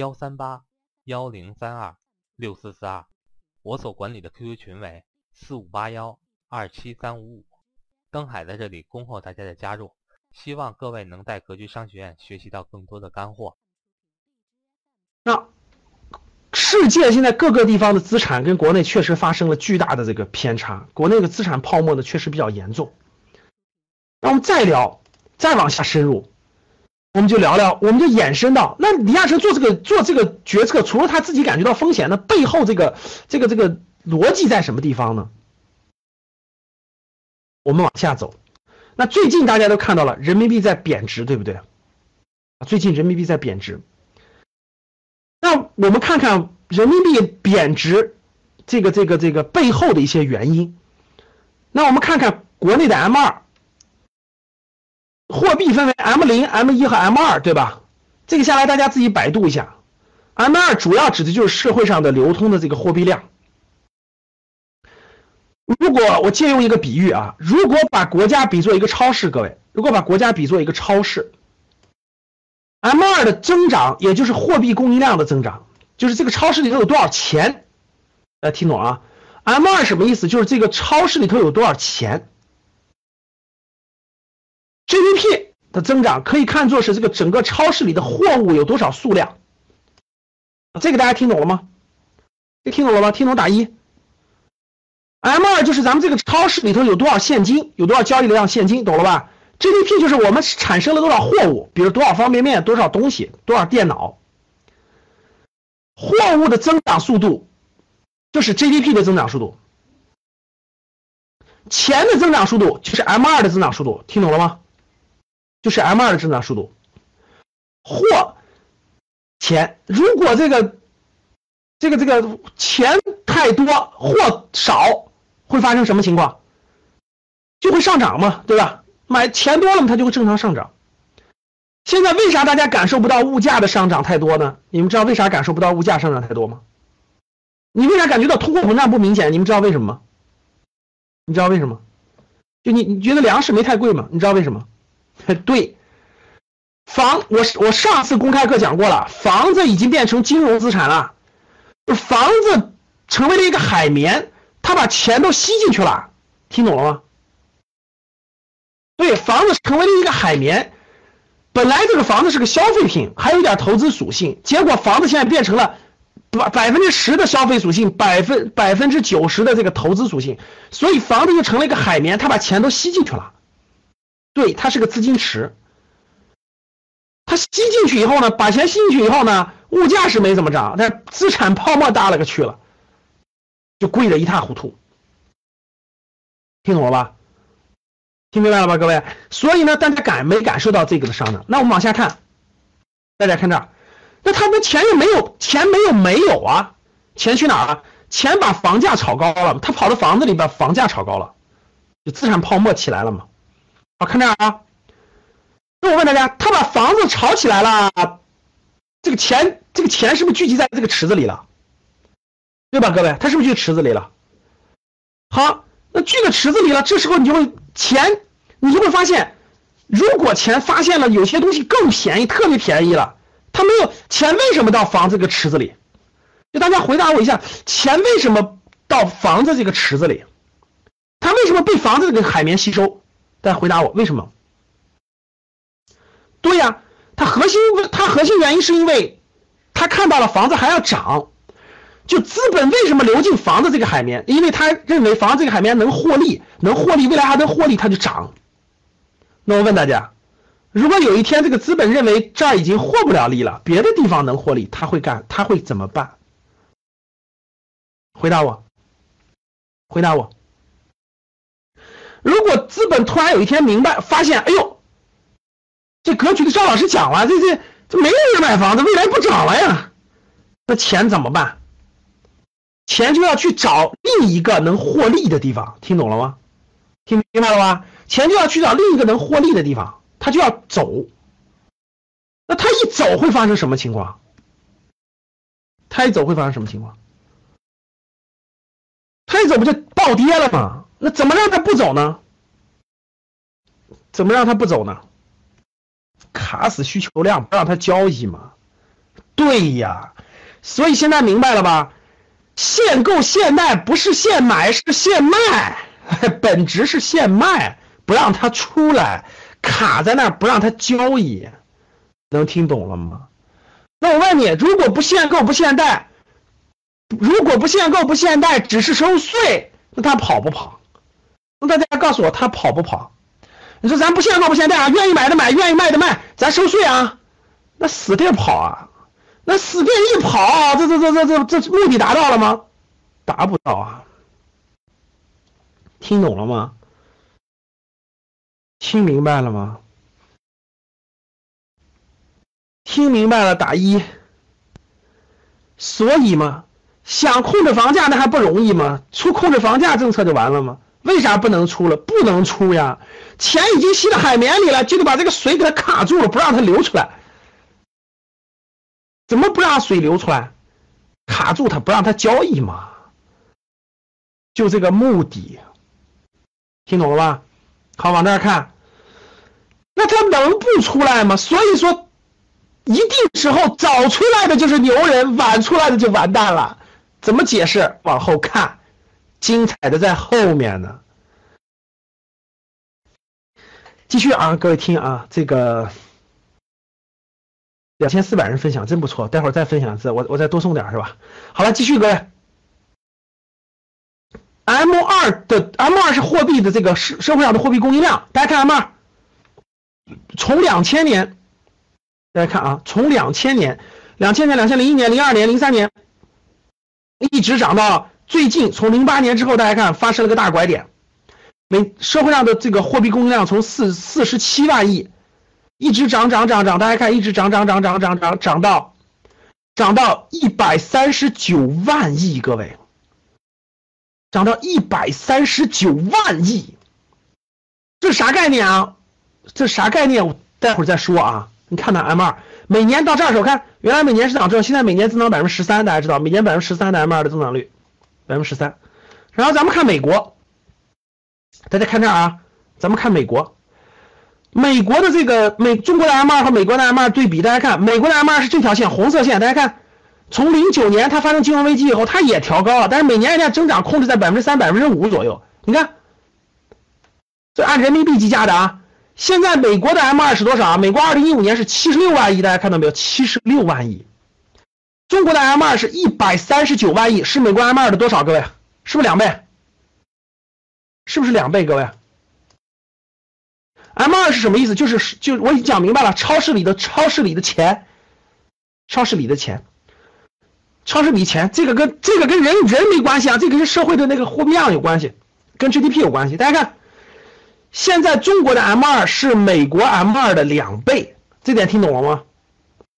幺三八幺零三二六四四二，我所管理的 QQ 群为四五八幺二七三五五。登海在这里恭候大家的加入，希望各位能在格局商学院学习到更多的干货。那世界现在各个地方的资产跟国内确实发生了巨大的这个偏差，国内的资产泡沫呢确实比较严重。那我们再聊，再往下深入。我们就聊聊，我们就延伸到那李亚成做这个做这个决策，除了他自己感觉到风险，那背后这个这个这个逻辑在什么地方呢？我们往下走，那最近大家都看到了人民币在贬值，对不对？最近人民币在贬值，那我们看看人民币贬值这个这个这个背后的一些原因。那我们看看国内的 M 二。货币分为 M 零、M 一和 M 二，对吧？这个下来大家自己百度一下。M 二主要指的就是社会上的流通的这个货币量。如果我借用一个比喻啊，如果把国家比作一个超市，各位，如果把国家比作一个超市，M 二的增长也就是货币供应量的增长，就是这个超市里头有多少钱？大家听懂啊？M 二什么意思？就是这个超市里头有多少钱。GDP 的增长可以看作是这个整个超市里的货物有多少数量，这个大家听懂了吗？这听懂了吗？听懂打一。M 二就是咱们这个超市里头有多少现金，有多少交易量现金，懂了吧？GDP 就是我们产生了多少货物，比如多少方便面，多少东西，多少电脑。货物的增长速度就是 GDP 的增长速度，钱的增长速度就是 M 二的增长速度，听懂了吗？就是 M 二的增长速度，货钱如果这个这个这个钱太多，货少，会发生什么情况？就会上涨嘛，对吧？买钱多了嘛，它就会正常上涨。现在为啥大家感受不到物价的上涨太多呢？你们知道为啥感受不到物价上涨太多吗？你为啥感觉到通货膨胀不明显？你们知道为什么吗？你知道为什么？就你你觉得粮食没太贵吗？你知道为什么？对，房我我上次公开课讲过了，房子已经变成金融资产了，房子成为了一个海绵，它把钱都吸进去了，听懂了吗？对，房子成为了一个海绵，本来这个房子是个消费品，还有点投资属性，结果房子现在变成了百百分之十的消费属性，百分百分之九十的这个投资属性，所以房子就成了一个海绵，它把钱都吸进去了。对，它是个资金池，它吸进去以后呢，把钱吸进去以后呢，物价是没怎么涨，但资产泡沫大了个去了，就贵的一塌糊涂。听懂了吧？听明白了吧，各位？所以呢，大家感没感受到这个的上涨？那我们往下看，大家看这儿，那他们钱又没有，钱没有没有啊？钱去哪儿了？钱把房价炒高了，他跑到房子里把房价炒高了，就资产泡沫起来了嘛？好，看这儿啊。那我问大家，他把房子炒起来了，这个钱，这个钱是不是聚集在这个池子里了？对吧，各位？他是不是聚池子里了？好，那聚到池子里了，这时候你就会钱，你就会发现，如果钱发现了有些东西更便宜，特别便宜了，他没有钱，为什么到房子这个池子里？就大家回答我一下，钱为什么到房子这个池子里？它为什么被房子这个海绵吸收？大家回答我，为什么？对呀，它核心它核心原因是因为，他看到了房子还要涨，就资本为什么流进房子这个海绵？因为他认为房子这个海绵能获利，能获利，未来还能获利，它就涨。那我问大家，如果有一天这个资本认为这儿已经获不了利了，别的地方能获利，他会干，他会怎么办？回答我，回答我。如果资本突然有一天明白发现，哎呦，这格局的赵老师讲了，这这这没有人买房子，未来不涨了呀，那钱怎么办？钱就要去找另一个能获利的地方，听懂了吗？听明白了吧？钱就要去找另一个能获利的地方，他就要走。那他一走会发生什么情况？他一走会发生什么情况？他一走不就暴跌了吗？那怎么让他不走呢？怎么让他不走呢？卡死需求量，不让他交易嘛？对呀，所以现在明白了吧？限购限贷不是限买，是限卖，本质是限卖，不让他出来，卡在那儿不让他交易，能听懂了吗？那我问你，如果不限购不限贷，如果不限购不限贷，只是收税，他跑不跑？大家告诉我，他跑不跑？你说咱不限购不限贷啊，愿意买的买，愿意卖的卖，咱收税啊，那死定跑啊！那死定一跑，这这这这这这目的达到了吗？达不到啊！听懂了吗？听明白了吗？听明白了打一。所以嘛，想控制房价那还不容易吗？出控制房价政策就完了吗？为啥不能出了？不能出呀！钱已经吸到海绵里了，就得把这个水给它卡住了，不让它流出来。怎么不让水流出来？卡住它，不让它交易嘛？就这个目的，听懂了吧？好，往这儿看，那它能不出来吗？所以说，一定时候早出来的就是牛人，晚出来的就完蛋了。怎么解释？往后看。精彩的在后面呢，继续啊，各位听啊，这个两千四百人分享真不错，待会儿再分享一次，我我再多送点是吧？好了，继续各位，M 二的 M 二是货币的这个社社会上的货币供应量，大家看 M 二，从两千年，大家看啊，从两千年、两千年、两千零一年、零二年、零三年，一直涨到。最近从零八年之后，大家看发生了个大拐点，每社会上的这个货币供应量从四四十七万亿，一直涨涨涨涨，大家看一直涨涨涨涨涨涨涨到，涨到一百三十九万亿，各位，涨到一百三十九万亿，这啥概念啊？这啥概念？我待会儿再说啊。你看那 M 二每年到这儿时候，看原来每年是涨这，现在每年增长百分之十三，大家知道每年百分之十三的 M 二的增长率。百分之十三，然后咱们看美国，大家看这儿啊，咱们看美国，美国的这个美中国的 M 二和美国的 M 二对比，大家看美国的 M 二是这条线红色线，大家看，从零九年它发生金融危机以后，它也调高了，但是每年人家增长控制在百分之三、百分之五左右。你看，这按人民币计价的啊，现在美国的 M 二是多少啊？美国二零一五年是七十六万亿，大家看到没有？七十六万亿。中国的 M 二是一百三十九万亿，是美国 M 二的多少？各位，是不是两倍？是不是两倍？各位，M 二是什么意思？就是就我已经讲明白了，超市里的超市里的钱，超市里的钱，超市里钱，这个跟这个跟人人没关系啊，这个跟社会的那个货币量有关系，跟 GDP 有关系。大家看，现在中国的 M 二是美国 M 二的两倍，这点听懂了吗？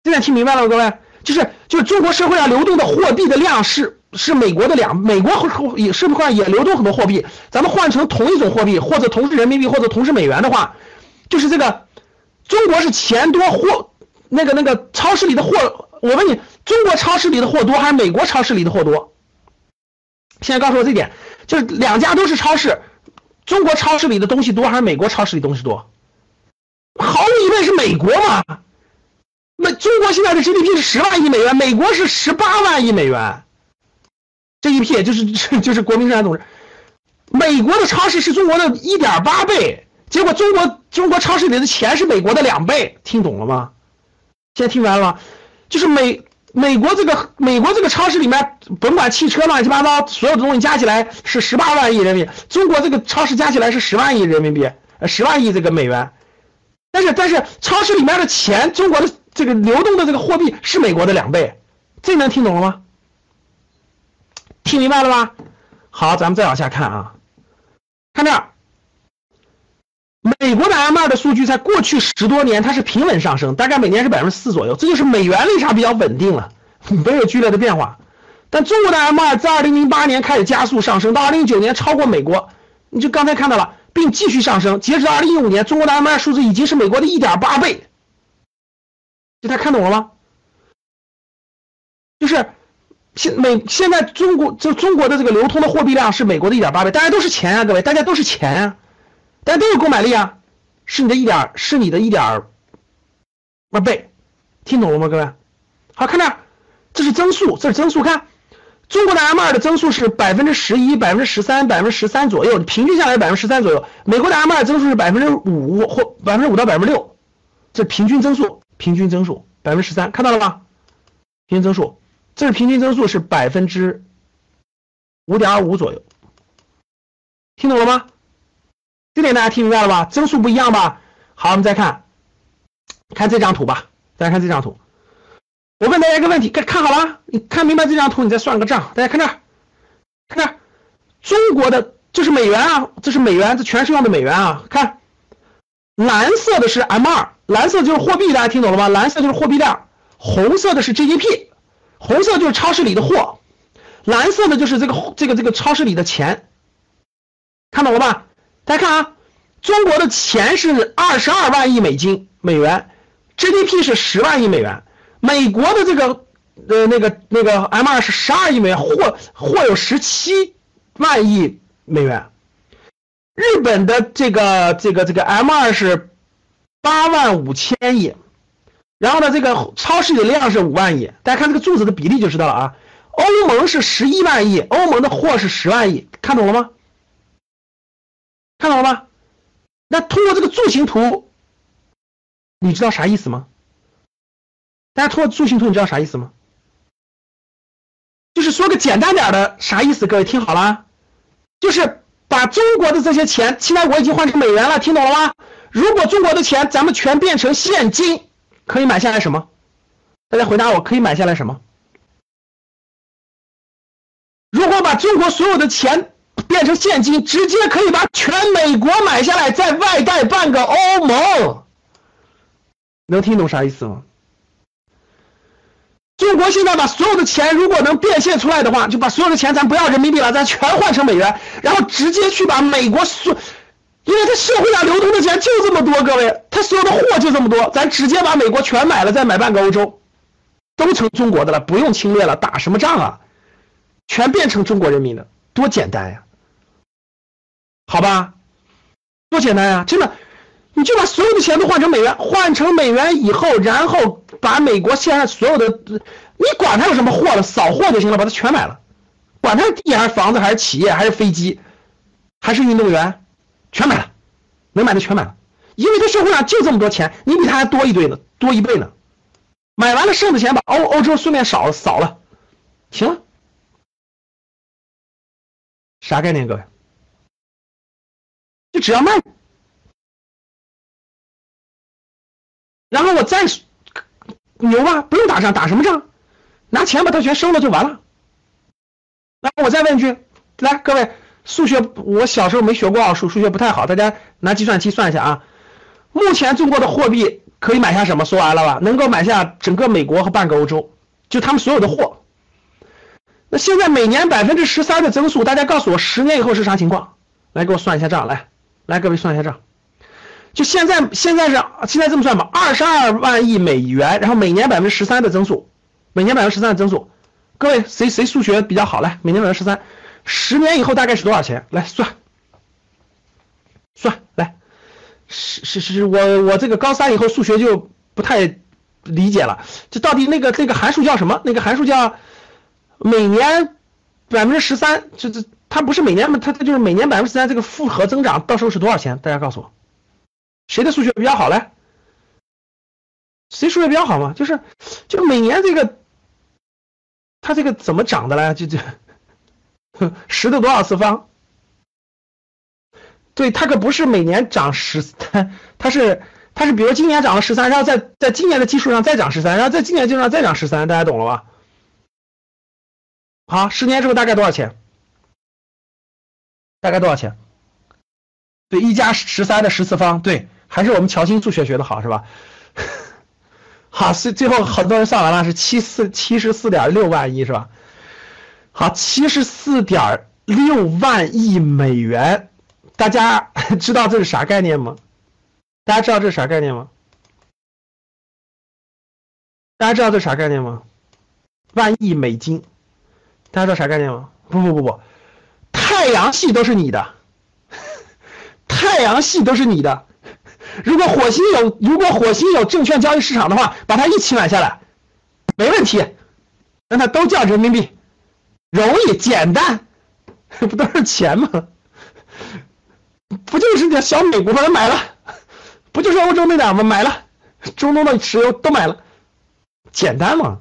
这点听明白了吗？各位？就是就是中国社会上流动的货币的量是是美国的两美国也社会上也流动很多货币，咱们换成同一种货币或者同是人民币或者同是美元的话，就是这个中国是钱多货那个那个超市里的货，我问你，中国超市里的货多还是美国超市里的货多？现在告诉我这点，就是两家都是超市，中国超市里的东西多还是美国超市里东西多？毫无疑问是美国嘛。那中国现在的 GDP 是十万亿美元，美国是十八万亿美元。这一撇就是 就是国民生产总值，美国的超市是中国的一点八倍，结果中国中国超市里的钱是美国的两倍，听懂了吗？现在听明白了吗？就是美美国这个美国这个超市里面，甭管汽车乱七八糟，所有的东西加起来是十八万亿人民币，中国这个超市加起来是十万亿人民币，呃十万亿这个美元，但是但是超市里面的钱，中国的。这个流动的这个货币是美国的两倍，这能听懂了吗？听明白了吗？好，咱们再往下看啊，看这儿，美国的 M 二的数据在过去十多年它是平稳上升，大概每年是百分之四左右，这就是美元为啥比较稳定了，没有剧烈的变化。但中国的 M 二在二零零八年开始加速上升，到二零一九年超过美国，你就刚才看到了，并继续上升。截止到二零一五年，中国的 M 二数字已经是美国的一点八倍。大家看懂了吗？就是现美现在中国就中国的这个流通的货币量是美国的一点八倍，大家都是钱啊，各位，大家都是钱啊。大家都有购买力啊，是你的一点，是你的一点二倍，听懂了吗，各位？好，看这，这是增速，这是增速，看中国的 M 二的增速是百分之十一、百分之十三、百分之十三左右，平均下来百分之十三左右。美国的 M 二增速是百分之五或百分之五到百分之六，这平均增速，平均增速百分之十三，看到了吗？平均增速，这是平均增速是百分之五点二五左右，听懂了吗？这点大家听明白了吧？增速不一样吧？好，我们再看，看这张图吧。大家看这张图，我问大家一个问题，看看好了？你看明白这张图，你再算个账。大家看这儿，看这儿，中国的这是美元啊，这是美元，这全是用的美元啊。看，蓝色的是 M 二，蓝色就是货币，大家听懂了吗？蓝色就是货币量，红色的是 GDP，红色就是超市里的货，蓝色的就是这个这个这个超市里的钱，看懂了吧？大家看啊，中国的钱是二十二万亿美金美元，GDP 是十万亿美元。美国的这个呃那个那个 M 二是十二亿美元，货货有十七万亿美元。日本的这个这个这个 M 二是八万五千亿，然后呢这个超市的量是五万亿。大家看这个柱子的比例就知道了啊。欧盟是十一万亿，欧盟的货是十万亿，看懂了吗？看到了吗？那通过这个柱形图，你知道啥意思吗？大家通过柱形图，你知道啥意思吗？就是说个简单点的，啥意思？各位听好了，就是把中国的这些钱，现在我已经换成美元了，听懂了吗？如果中国的钱咱们全变成现金，可以买下来什么？大家回答我，可以买下来什么？如果把中国所有的钱。变成现金，直接可以把全美国买下来，再外贷半个欧盟。能听懂啥意思吗？中国现在把所有的钱，如果能变现出来的话，就把所有的钱，咱不要人民币了，咱全换成美元，然后直接去把美国所，因为它社会上流通的钱就这么多，各位，它所有的货就这么多，咱直接把美国全买了，再买半个欧洲，都成中国的了，不用侵略了，打什么仗啊？全变成中国人民的，多简单呀！好吧，多简单呀！真的，你就把所有的钱都换成美元，换成美元以后，然后把美国现在所有的，你管它有什么货了，扫货就行了，把它全买了，管它是地还是房子还是企业还是飞机，还是运动员，全买了，能买的全买了，因为它社会上就这么多钱，你比他还多一堆呢，多一倍呢，买完了剩的钱把欧欧洲顺便扫扫了，行了，啥概念，各位？就只要卖，然后我再牛吧，不用打仗，打什么仗？拿钱把它全收了就完了。来，我再问一句，来，各位，数学我小时候没学过奥数，数学不太好，大家拿计算器算一下啊。目前中国的货币可以买下什么？说完了吧？能够买下整个美国和半个欧洲，就他们所有的货。那现在每年百分之十三的增速，大家告诉我，十年以后是啥情况？来，给我算一下账，来。来，各位算一下账，就现在，现在是现在这么算吧，二十二万亿美元，然后每年百分之十三的增速，每年百分之十三的增速，各位谁谁数学比较好？来，每年百分之十三，十年以后大概是多少钱？来算，算来，是是是，我我这个高三以后数学就不太理解了，这到底那个那个函数叫什么？那个函数叫每年百分之十三，这这。它不是每年嘛，它它就是每年百分之三这个复合增长，到时候是多少钱？大家告诉我，谁的数学比较好嘞？谁数学比较好嘛？就是就每年这个，它这个怎么涨的嘞？就就十的多少次方？对，它可不是每年涨十，它它是它是比如今年涨了十三，然后在在今年的基础上再涨十三，然后在今年基础上再涨十三，大家懂了吧？好，十年之后大概多少钱？大概多少钱？对，一加十三的十次方，对，还是我们乔欣数学学的好是吧？好，最最后很多人算完了是七四七十四点六万亿是吧？好，七十四点六万亿美元，大家 知道这是啥概念吗？大家知道这是啥概念吗？大家知道这是啥概念吗？万亿美金，大家知道啥概念吗？不不不不，太阳系都是你的，太阳系都是你的。如果火星有，如果火星有证券交易市场的话，把它一起买下来，没问题，让它都叫人民币，容易简单，不都是钱吗？不就是这小美国把它买了，不就是欧洲那点吗？买了，中东的石油都买了，简单吗？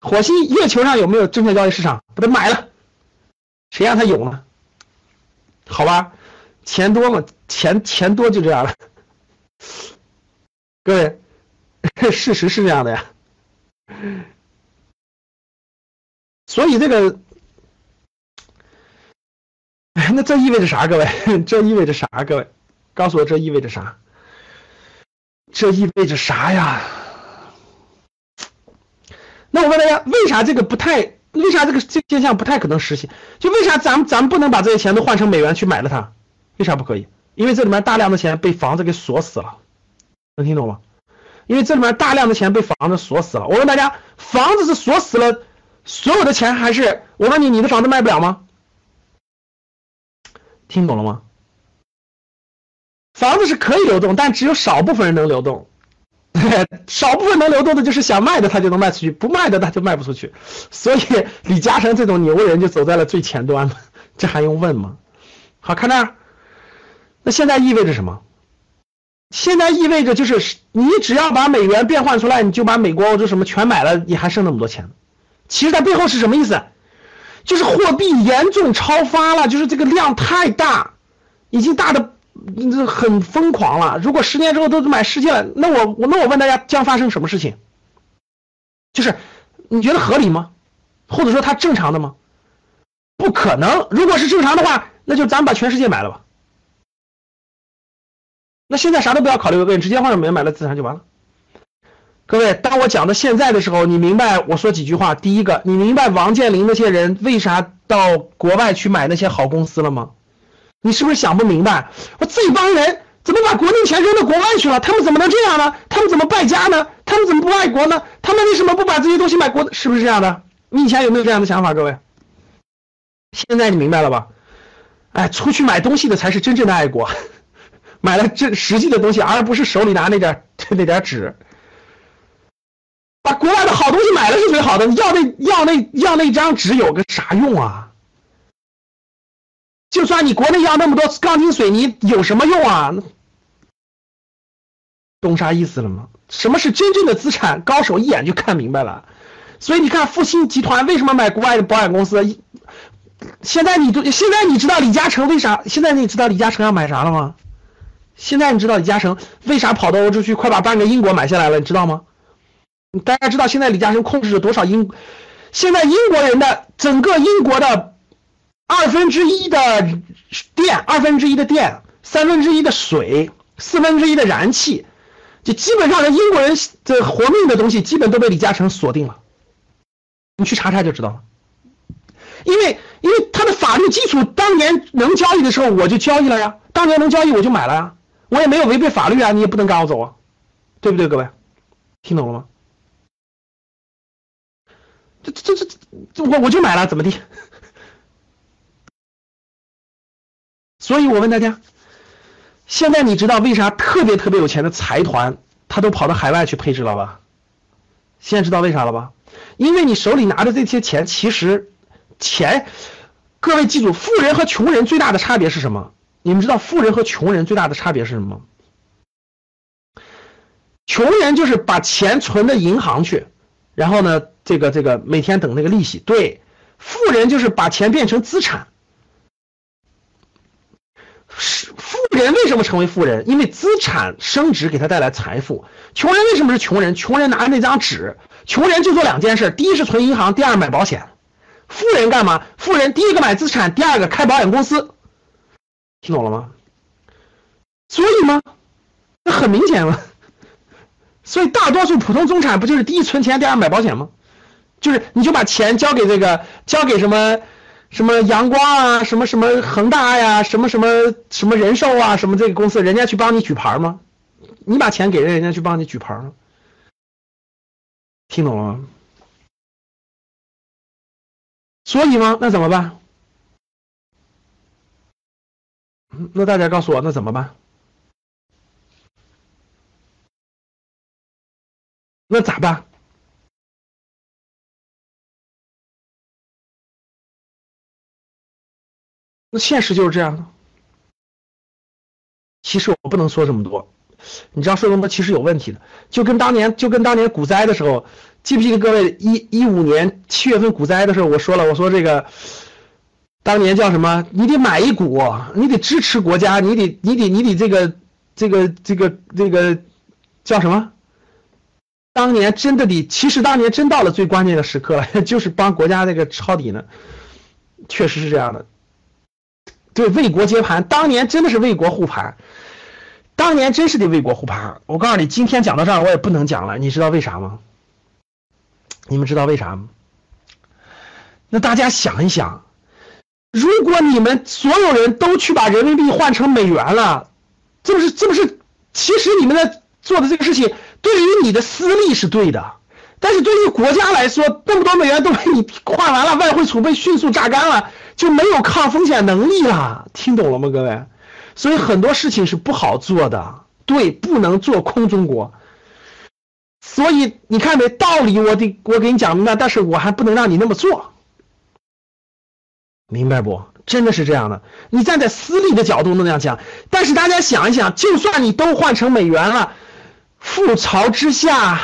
火星、月球上有没有证券交易市场？把它买了，谁让他有呢？好吧，钱多嘛，钱钱多就这样了。各位，事实是这样的呀。所以这个，哎，那这意味着啥？各位，这意味着啥？各位，告诉我这意味着啥？这意味着啥呀？那我问大家，为啥这个不太？为啥这个这现象不太可能实现？就为啥咱们咱们不能把这些钱都换成美元去买了它？为啥不可以？因为这里面大量的钱被房子给锁死了，能听懂吗？因为这里面大量的钱被房子锁死了。我问大家，房子是锁死了所有的钱，还是我问你，你的房子卖不了吗？听懂了吗？房子是可以流动，但只有少部分人能流动。少部分能流动的，就是想卖的他就能卖出去，不卖的他就卖不出去。所以李嘉诚这种牛人就走在了最前端，这还用问吗？好看那儿，那现在意味着什么？现在意味着就是你只要把美元变换出来，你就把美国、欧洲什么全买了，你还剩那么多钱。其实它背后是什么意思？就是货币严重超发了，就是这个量太大，已经大的。这很疯狂了。如果十年之后都买世界了，那我我那我问大家，将发生什么事情？就是你觉得合理吗？或者说它正常的吗？不可能。如果是正常的话，那就咱们把全世界买了吧。那现在啥都不要考虑，各位直接换成美元买了资产就完了。各位，当我讲到现在的时候，你明白我说几句话？第一个，你明白王健林那些人为啥到国外去买那些好公司了吗？你是不是想不明白？我这帮人怎么把国内钱扔到国外去了？他们怎么能这样呢？他们怎么败家呢？他们怎么不爱国呢？他们为什么不把这些东西买国？是不是这样的？你以前有没有这样的想法？各位，现在你明白了吧？哎，出去买东西的才是真正的爱国，买了这实际的东西，而不是手里拿那点 那点纸。把国外的好东西买了是最好的，要那要那要那张纸有个啥用啊？就算你国内要那么多钢筋水泥，有什么用啊？懂啥意思了吗？什么是真正的资产？高手一眼就看明白了。所以你看，复兴集团为什么买国外的保险公司？现在你都现在你知道李嘉诚为啥？现在你知道李嘉诚要买啥了吗？现在你知道李嘉诚为啥跑到欧洲去，快把半个英国买下来了？你知道吗？大家知道现在李嘉诚控制着多少英？现在英国人的整个英国的。二分之一的电，二分之一的电，三分之一的水，四分之一的燃气，就基本上，人英国人的活命的东西，基本都被李嘉诚锁定了。你去查查就知道了。因为，因为他的法律基础，当年能交易的时候我就交易了呀，当年能交易我就买了呀，我也没有违背法律啊，你也不能赶我走啊，对不对，各位？听懂了吗？这这这这，我我就买了，怎么地？所以我问大家，现在你知道为啥特别特别有钱的财团他都跑到海外去配置了吧？现在知道为啥了吧？因为你手里拿的这些钱，其实钱，各位记住，富人和穷人最大的差别是什么？你们知道富人和穷人最大的差别是什么？穷人就是把钱存到银行去，然后呢，这个这个每天等那个利息。对，富人就是把钱变成资产。是富人为什么成为富人？因为资产升值给他带来财富。穷人为什么是穷人？穷人拿着那张纸，穷人就做两件事：第一是存银行，第二买保险。富人干嘛？富人第一个买资产，第二个开保险公司。听懂了吗？所以吗？那很明显了。所以大多数普通中产不就是第一存钱，第二买保险吗？就是你就把钱交给这个，交给什么什么阳光啊，什么什么恒大呀，什么什么什么人寿啊，什么这个公司，人家去帮你举牌吗？你把钱给人，人家去帮你举牌吗？听懂了吗？所以吗？那怎么办？那大家告诉我，那怎么办？那咋办？现实就是这样的。其实我不能说这么多，你知道说这么多其实有问题的，就跟当年就跟当年股灾的时候，记不记得各位一一五年七月份股灾的时候，我说了，我说这个当年叫什么？你得买一股，你得支持国家，你得你得你得这个这个这个这个叫什么？当年真的得，其实当年真到了最关键的时刻了，就是帮国家这个抄底呢，确实是这样的。对，为国接盘，当年真的是为国护盘，当年真是得为国护盘。我告诉你，今天讲到这儿我也不能讲了，你知道为啥吗？你们知道为啥吗？那大家想一想，如果你们所有人都去把人民币换成美元了，这不是这不是？其实你们在做的这个事情。对于你的私利是对的，但是对于国家来说，那么多美元都被你换完了，外汇储备迅速榨干了，就没有抗风险能力了。听懂了吗，各位？所以很多事情是不好做的，对，不能做空中国。所以你看没道理，我得我给你讲明白，但是我还不能让你那么做，明白不？真的是这样的。你站在私利的角度那样讲，但是大家想一想，就算你都换成美元了。覆巢之下，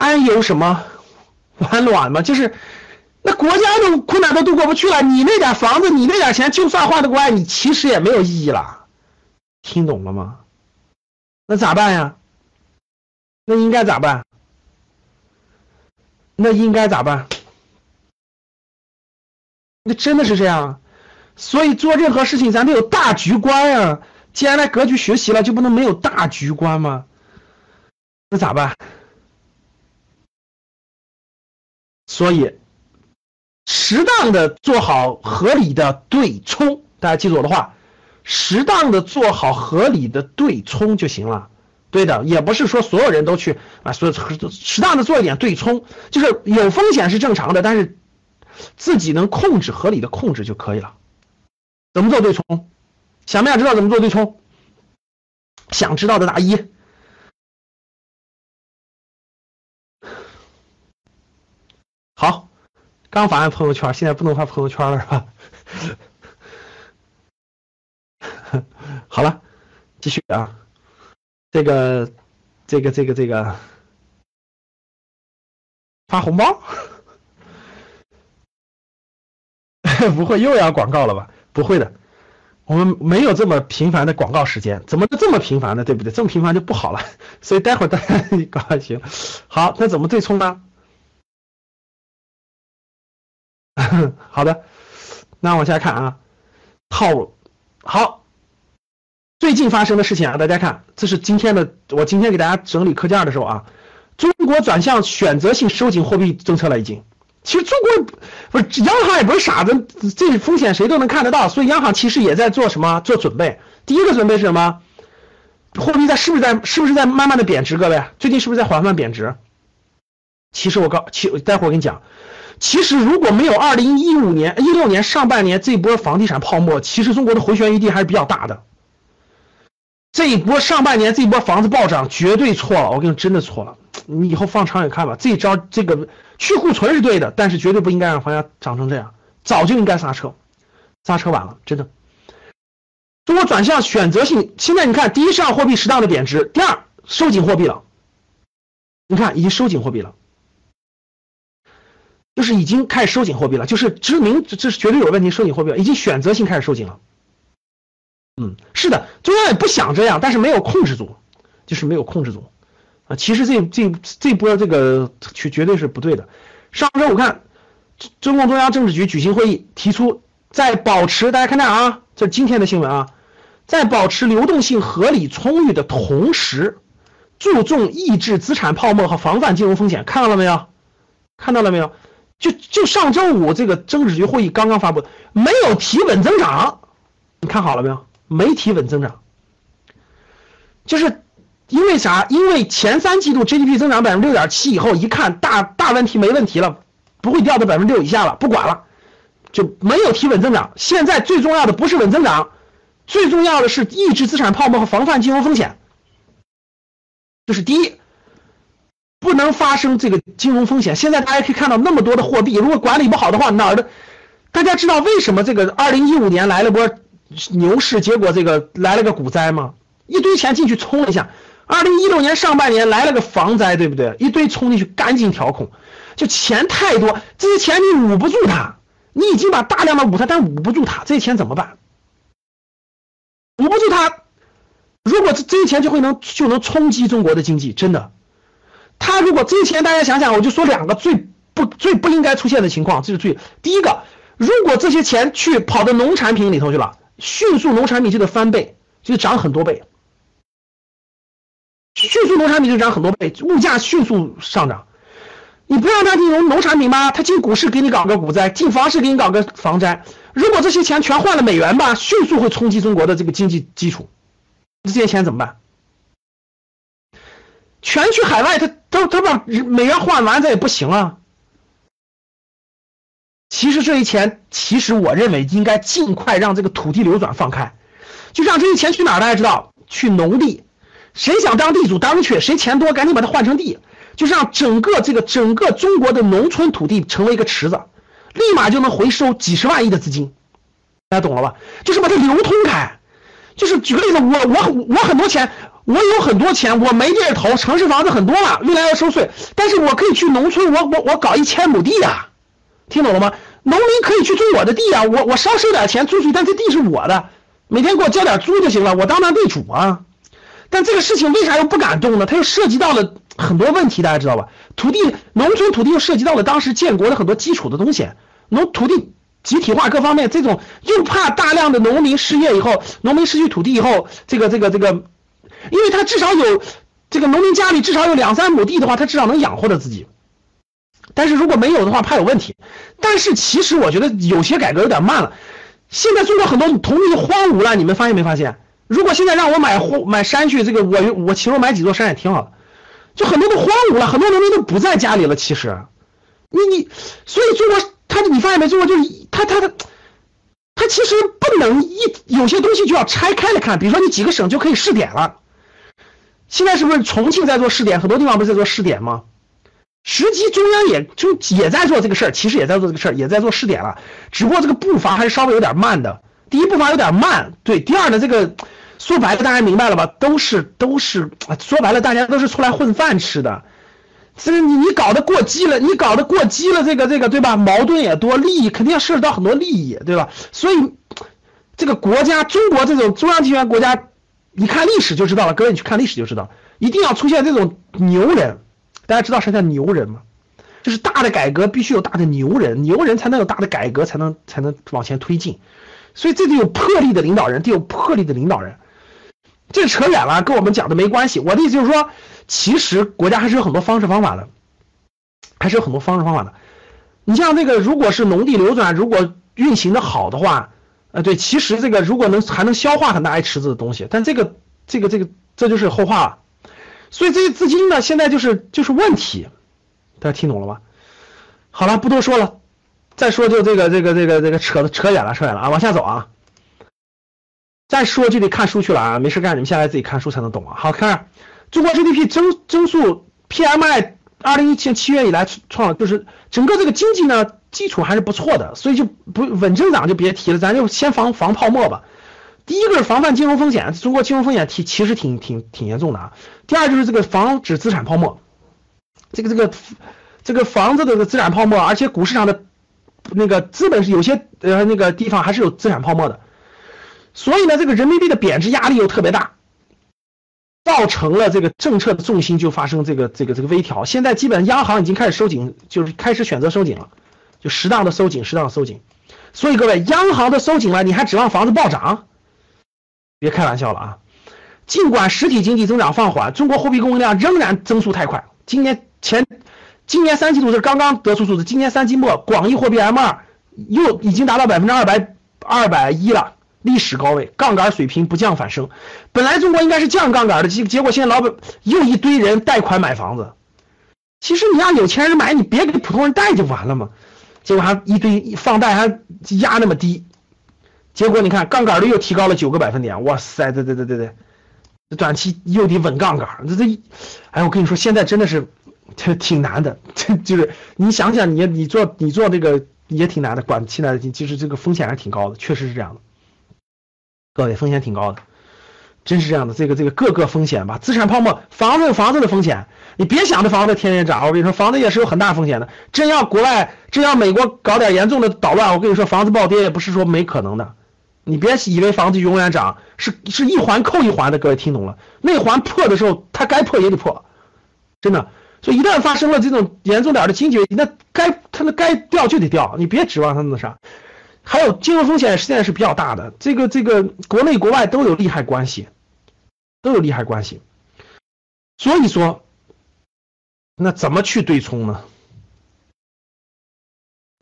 安有什么完卵吗？就是，那国家都困难都度过不去了，你那点房子，你那点钱，就算换得过来，你其实也没有意义了。听懂了吗？那咋办呀？那应该咋办？那应该咋办？那真的是这样，所以做任何事情咱得有大局观呀。既然来格局学习了，就不能没有大局观吗？那咋办？所以，适当的做好合理的对冲，大家记住我的话，适当的做好合理的对冲就行了。对的，也不是说所有人都去啊，所以适当的做一点对冲，就是有风险是正常的，但是自己能控制，合理的控制就可以了。怎么做对冲？想不想知道怎么做对冲？想知道的打一。好，刚发完朋友圈，现在不能发朋友圈了，是吧？好了，继续啊，这个，这个，这个，这个，发红包？不会又要广告了吧？不会的，我们没有这么频繁的广告时间，怎么这么频繁呢？对不对？这么频繁就不好了，所以待会儿大家高兴。好，那怎么对冲呢？好的，那往下看啊，套路好。最近发生的事情啊，大家看，这是今天的，我今天给大家整理课件的时候啊，中国转向选择性收紧货币政策了，已经。其实中国不是央行也不是傻子，这风险谁都能看得到，所以央行其实也在做什么做准备。第一个准备是什么？货币在是不是在是不是在慢慢的贬值？各位，最近是不是在缓慢贬值？其实我告，其待会儿我跟你讲。其实如果没有二零一五年、一六年上半年这波房地产泡沫，其实中国的回旋余地还是比较大的。这一波上半年这波房子暴涨绝对错了，我跟你真的错了。你以后放长远看吧，这一招这个去库存是对的，但是绝对不应该让房价涨成这样，早就应该刹车，刹车晚了，真的。中国转向选择性，现在你看，第一市场货币适当的贬值，第二收紧货币了，你看已经收紧货币了。就是已经开始收紧货币了，就是知名这这是绝对有问题，收紧货币了，已经选择性开始收紧了。嗯，是的，中央也不想这样，但是没有控制住，就是没有控制住啊。其实这这这波这个绝绝对是不对的。上周我看中共中央政治局举行会议，提出在保持大家看这啊，这是今天的新闻啊，在保持流动性合理充裕的同时，注重抑制资产泡沫和防范金融风险。看到了没有？看到了没有？就就上周五这个政治局会议刚刚发布，没有提稳增长，你看好了没有？没提稳增长，就是因为啥？因为前三季度 GDP 增长百分之六点七以后，一看大大问题没问题了，不会掉到百分之六以下了，不管了。就没有提稳增长。现在最重要的不是稳增长，最重要的是抑制资产泡沫和防范金融风险。这是第一，不能发生这个金融风险。现在大家可以看到那么多的货币，如果管理不好的话，哪儿的？大家知道为什么这个二零一五年来了波牛市，结果这个来了个股灾吗？一堆钱进去冲了一下。二零一六年上半年来了个房灾，对不对？一堆冲进去，赶紧调控。就钱太多，这些钱你捂不住它。你已经把大量的捂它，但捂不住它，这些钱怎么办？捂不住它，如果这这些钱就会能就能冲击中国的经济，真的。他如果这些钱，大家想想，我就说两个最不最不应该出现的情况，这是最第一个，如果这些钱去跑到农产品里头去了，迅速农产品就得翻倍，就涨很多倍，迅速农产品就涨很多倍，物价迅速上涨。你不让他进农农产品吗？他进股市给你搞个股灾，进房市给你搞个房灾。如果这些钱全换了美元吧，迅速会冲击中国的这个经济基础。这些钱怎么办？全去海外，他他他把美元换完，这也不行啊。其实这些钱，其实我认为应该尽快让这个土地流转放开，就让这些钱去哪儿？大家知道，去农地。谁想当地主当去，谁钱多赶紧把它换成地。就是让整个这个整个中国的农村土地成为一个池子，立马就能回收几十万亿的资金，大家懂了吧？就是把它流通开。就是举个例子，我我我很多钱，我有很多钱，我没地儿投，城市房子很多了，未来要收税，但是我可以去农村，我我我搞一千亩地呀，听懂了吗？农民可以去租我的地啊，我我少收点钱租出去，但这地是我的，每天给我交点租就行了，我当当地主啊。但这个事情为啥又不敢动呢？它又涉及到了。很多问题大家知道吧？土地、农村土地又涉及到了当时建国的很多基础的东西，农土地集体化各方面，这种又怕大量的农民失业以后，农民失去土地以后，这个这个这个，因为他至少有这个农民家里至少有两三亩地的话，他至少能养活着自己。但是如果没有的话，怕有问题。但是其实我觉得有些改革有点慢了。现在中国很多土地荒芜了，你们发现没发现？如果现在让我买买山去，这个我我其实买几座山也挺好的。就很多都荒芜了，很多农民都不在家里了。其实，你你，所以中国他你发现没？中国就是他他他，他其实不能一有些东西就要拆开来看。比如说，你几个省就可以试点了。现在是不是重庆在做试点？很多地方不是在做试点吗？实际中央也就也在做这个事儿，其实也在做这个事儿，也在做试点了。只不过这个步伐还是稍微有点慢的。第一步伐有点慢，对。第二呢，这个。说白了，大家明白了吧？都是都是，说白了，大家都是出来混饭吃的。这你你搞得过激了，你搞得过激了，这个这个对吧？矛盾也多，利益肯定要涉及到很多利益，对吧？所以这个国家，中国这种中央集权国家，你看历史就知道了。各位，你去看历史就知道，一定要出现这种牛人。大家知道什么叫牛人吗？就是大的改革必须有大的牛人，牛人才能有大的改革，才能才能往前推进。所以这得有魄力的领导人，得有魄力的领导人。这扯远了，跟我们讲的没关系。我的意思就是说，其实国家还是有很多方式方法的，还是有很多方式方法的。你像这个，如果是农地流转，如果运行的好的话，呃，对，其实这个如果能还能消化很大一池子的东西，但这个这个这个这就是后话了。所以这些资金呢，现在就是就是问题，大家听懂了吗？好了，不多说了，再说就这个这个这个这个扯扯远了，扯远了啊，往下走啊。再说就得看书去了啊！没事干，你们下来自己看书才能懂啊。好看，中国 GDP 增增速 PMI，二零一七年七月以来创，就是整个这个经济呢基础还是不错的，所以就不稳增长就别提了，咱就先防防泡沫吧。第一个是防范金融风险，中国金融风险挺其实挺挺挺严重的啊。第二就是这个防止资产泡沫，这个这个这个房子的资产泡沫，而且股市上的那个资本是有些呃那个地方还是有资产泡沫的。所以呢，这个人民币的贬值压力又特别大，造成了这个政策的重心就发生这个这个这个微调。现在基本央行已经开始收紧，就是开始选择收紧了，就适当的收紧，适当的收紧。所以各位，央行都收紧了，你还指望房子暴涨？别开玩笑了啊！尽管实体经济增长放缓，中国货币供应量仍然增速太快。今年前，今年三季度是刚刚得出数字，今年三季末广义货币 M2 又已经达到百分之二百二百一了，历史高位，杠杆水平不降反升。本来中国应该是降杠杆的，结结果现在老板又一堆人贷款买房子。其实你让有钱人买，你别给普通人贷就完了嘛。结果还一堆放贷还压那么低，结果你看杠杆率又提高了九个百分点，哇塞，对对对对对，短期又得稳杠杆，这这，哎，我跟你说，现在真的是这 挺难的，这 就是你想想，你你做你做这个也挺难的，管现在其实这个风险还是挺高的，确实是这样的，各位风险挺高的。真是这样的，这个这个各个风险吧，资产泡沫，房子有房子的风险，你别想着房子天天涨，我跟你说，房子也是有很大风险的。真要国外，真要美国搞点严重的捣乱，我跟你说，房子暴跌也不是说没可能的。你别以为房子永远涨，是是一环扣一环的，各位听懂了？那环破的时候，它该破也得破，真的。所以一旦发生了这种严重点的经济危机，那该它那该掉就得掉，你别指望它那啥。还有金融风险现在是比较大的，这个这个国内国外都有利害关系，都有利害关系，所以说，那怎么去对冲呢？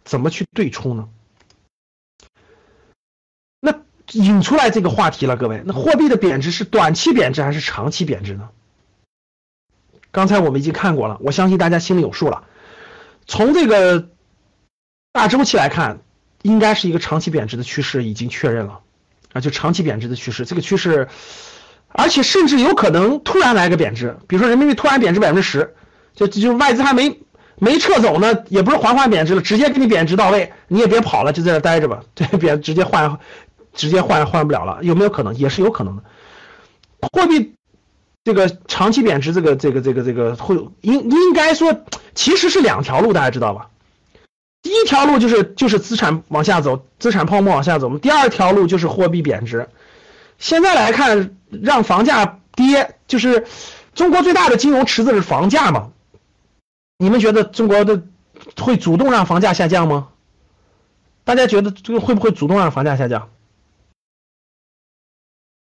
怎么去对冲呢？那引出来这个话题了，各位，那货币的贬值是短期贬值还是长期贬值呢？刚才我们已经看过了，我相信大家心里有数了。从这个大周期来看。应该是一个长期贬值的趋势已经确认了，啊，就长期贬值的趋势，这个趋势，而且甚至有可能突然来个贬值，比如说人民币突然贬值百分之十，就就外资还没没撤走呢，也不是缓缓贬值了，直接给你贬值到位，你也别跑了，就在这待着吧，对，贬直接换，直接换换不了了，有没有可能？也是有可能的，货币这个长期贬值，这个这个这个这个会应应该说其实是两条路，大家知道吧？第一条路就是就是资产往下走，资产泡沫往下走。第二条路就是货币贬值。现在来看，让房价跌，就是中国最大的金融池子是房价嘛？你们觉得中国的会主动让房价下降吗？大家觉得这个会不会主动让房价下降？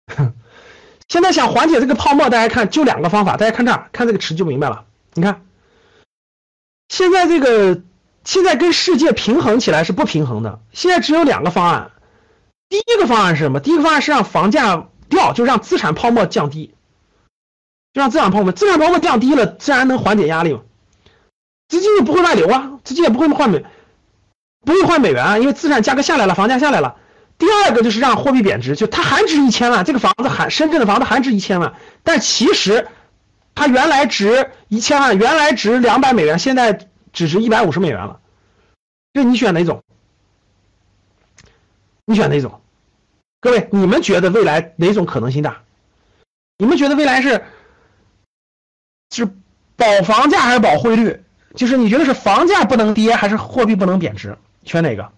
现在想缓解这个泡沫，大家看就两个方法。大家看这儿，看这个池就明白了。你看，现在这个。现在跟世界平衡起来是不平衡的。现在只有两个方案，第一个方案是什么？第一个方案是让房价掉，就让资产泡沫降低，就让资产泡沫，资产泡沫降低了，自然能缓解压力嘛。资金也不会外流啊，资金也不会换美，不会换美元啊，因为资产价格下来了，房价下来了。第二个就是让货币贬值，就它还值一千万，这个房子还深圳的房子还值一千万，但其实它原来值一千万，原来值两百美元，现在。只值一百五十美元了，就你选哪种？你选哪种？各位，你们觉得未来哪种可能性大？你们觉得未来是是保房价还是保汇率？就是你觉得是房价不能跌还是货币不能贬值？选哪个？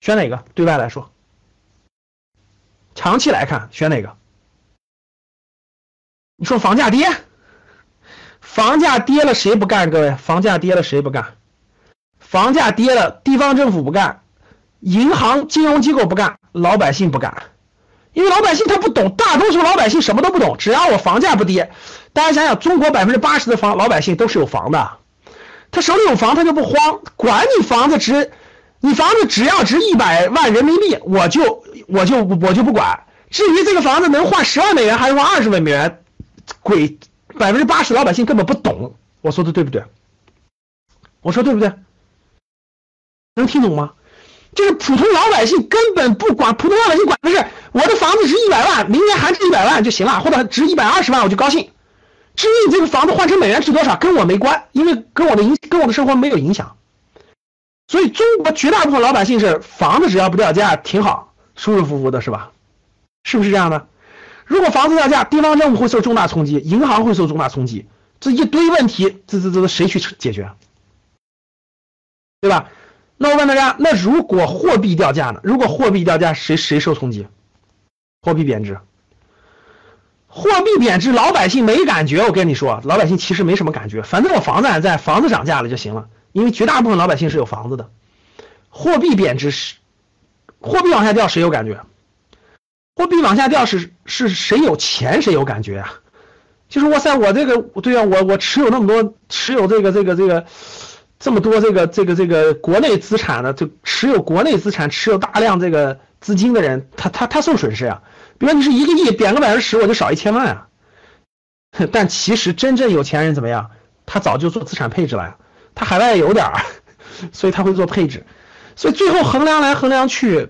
选哪个？对外来说，长期来看选哪个？你说房价跌？房价跌了谁不干？各位，房价跌了谁不干？房价跌了，地方政府不干，银行、金融机构不干，老百姓不干，因为老百姓他不懂，大多数老百姓什么都不懂。只要我房价不跌，大家想想，中国百分之八十的房老百姓都是有房的，他手里有房，他就不慌，管你房子值，你房子只要值一百万人民币，我就我就我就不管。至于这个房子能换十万美元还是换二十万美元，鬼。百分之八十老百姓根本不懂，我说的对不对？我说对不对？能听懂吗？就是普通老百姓根本不管，普通老百姓管的是我的房子值一百万，明年还值一百万就行了，或者值一百二十万我就高兴。至于你这个房子换成美元值多少，跟我没关，因为跟我的影跟我的生活没有影响。所以中国绝大部分老百姓是房子只要不掉价挺好，舒舒服服的是吧？是不是这样的？如果房子掉价，地方政府会受重大冲击，银行会受重大冲击，这一堆问题，这这这谁去解决？对吧？那我问大家，那如果货币掉价呢？如果货币掉价，谁谁受冲击？货币贬值，货币贬值，老百姓没感觉。我跟你说，老百姓其实没什么感觉，反正我房子还在，房子涨价了就行了，因为绝大部分老百姓是有房子的。货币贬值是货币往下掉，谁有感觉？货币往下掉是是谁有钱谁有感觉啊？就是哇塞，我这个对啊，我我持有那么多，持有这个这个这个这么多这个这个这个国内资产的，就持有国内资产，持有大量这个资金的人，他他他受损失呀。比如你是一个亿，贬个百分之十，我就少一千万啊。但其实真正有钱人怎么样？他早就做资产配置了呀，他海外有点儿，所以他会做配置。所以最后衡量来衡量去，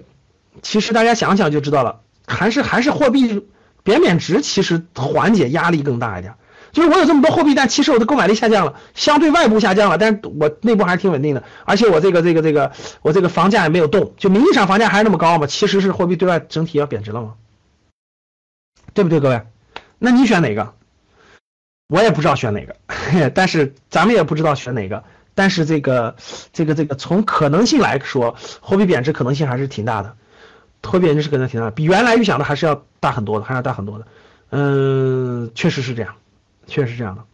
其实大家想想就知道了。还是还是货币贬贬值，其实缓解压力更大一点。就是我有这么多货币，但其实我的购买力下降了，相对外部下降了，但是我内部还是挺稳定的。而且我这个这个这个，我这个房价也没有动，就名义上房价还是那么高嘛，其实是货币对外整体要贬值了嘛，对不对，各位？那你选哪个？我也不知道选哪个，但是咱们也不知道选哪个。但是这个这个这个从可能性来说，货币贬值可能性还是挺大的。特别就是跟他挺大，比原来预想的还是要大很多的，还要大很多的。嗯，确实是这样，确实是这样的。